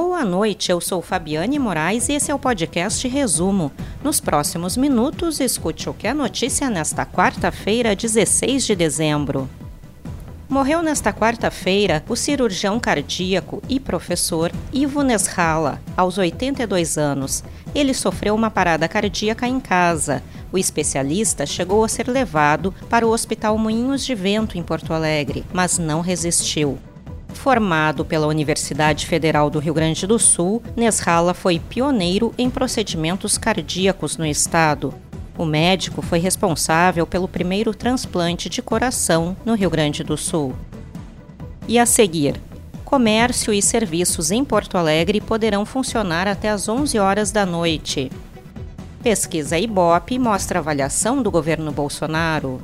Boa noite, eu sou Fabiane Moraes e esse é o podcast Resumo. Nos próximos minutos, escute o que é notícia nesta quarta-feira, 16 de dezembro. Morreu nesta quarta-feira o cirurgião cardíaco e professor Ivo Nesrala, aos 82 anos. Ele sofreu uma parada cardíaca em casa. O especialista chegou a ser levado para o Hospital Moinhos de Vento, em Porto Alegre, mas não resistiu. Formado pela Universidade Federal do Rio Grande do Sul, Nesrala foi pioneiro em procedimentos cardíacos no estado. O médico foi responsável pelo primeiro transplante de coração no Rio Grande do Sul. E a seguir, comércio e serviços em Porto Alegre poderão funcionar até às 11 horas da noite. Pesquisa Ibope mostra avaliação do governo Bolsonaro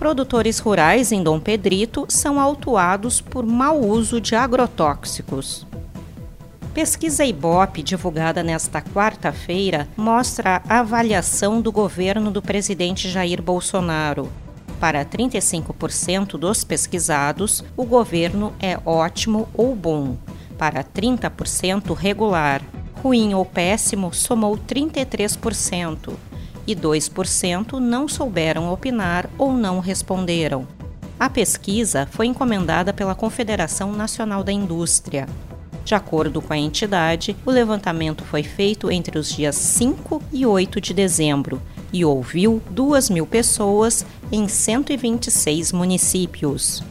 produtores rurais em Dom Pedrito são autuados por mau uso de agrotóxicos. Pesquisa Ibope, divulgada nesta quarta-feira, mostra a avaliação do governo do presidente Jair Bolsonaro. Para 35% dos pesquisados, o governo é ótimo ou bom. Para 30%, regular. Ruim ou péssimo somou 33% e 2% não souberam opinar ou não responderam. A pesquisa foi encomendada pela Confederação Nacional da Indústria. De acordo com a entidade, o levantamento foi feito entre os dias 5 e 8 de dezembro e ouviu 2 mil pessoas em 126 municípios.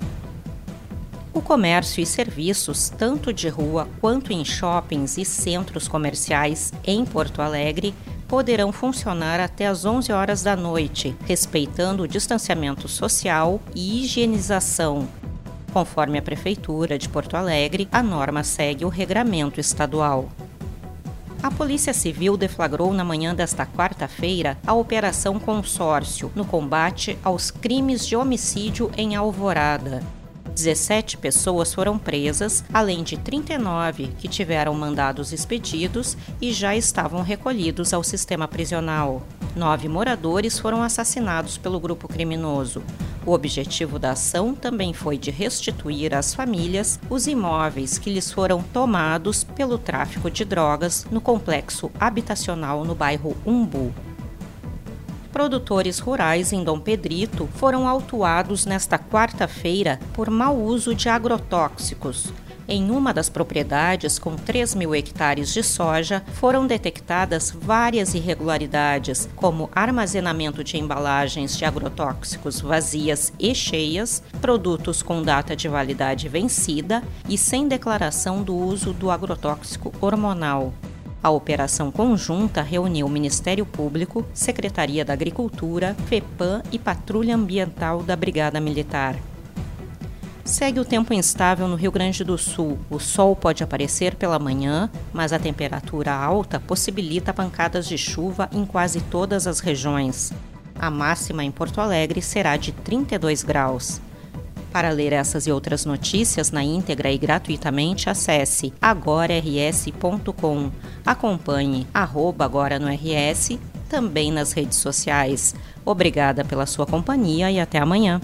O comércio e serviços, tanto de rua quanto em shoppings e centros comerciais em Porto Alegre, poderão funcionar até às 11 horas da noite, respeitando o distanciamento social e higienização. Conforme a Prefeitura de Porto Alegre, a norma segue o regramento estadual. A Polícia Civil deflagrou na manhã desta quarta-feira a Operação Consórcio no combate aos crimes de homicídio em Alvorada. 17 pessoas foram presas, além de 39 que tiveram mandados expedidos e já estavam recolhidos ao sistema prisional. Nove moradores foram assassinados pelo grupo criminoso. O objetivo da ação também foi de restituir às famílias os imóveis que lhes foram tomados pelo tráfico de drogas no complexo habitacional no bairro Umbu produtores rurais em Dom Pedrito foram autuados nesta quarta-feira por mau uso de agrotóxicos. Em uma das propriedades, com 3 mil hectares de soja, foram detectadas várias irregularidades, como armazenamento de embalagens de agrotóxicos vazias e cheias, produtos com data de validade vencida e sem declaração do uso do agrotóxico hormonal. A operação conjunta reuniu o Ministério Público, Secretaria da Agricultura, FEPAM e Patrulha Ambiental da Brigada Militar. Segue o tempo instável no Rio Grande do Sul. O sol pode aparecer pela manhã, mas a temperatura alta possibilita pancadas de chuva em quase todas as regiões. A máxima em Porto Alegre será de 32 graus. Para ler essas e outras notícias na íntegra e gratuitamente, acesse agorars.com. Acompanhe arroba agora no RS, também nas redes sociais. Obrigada pela sua companhia e até amanhã.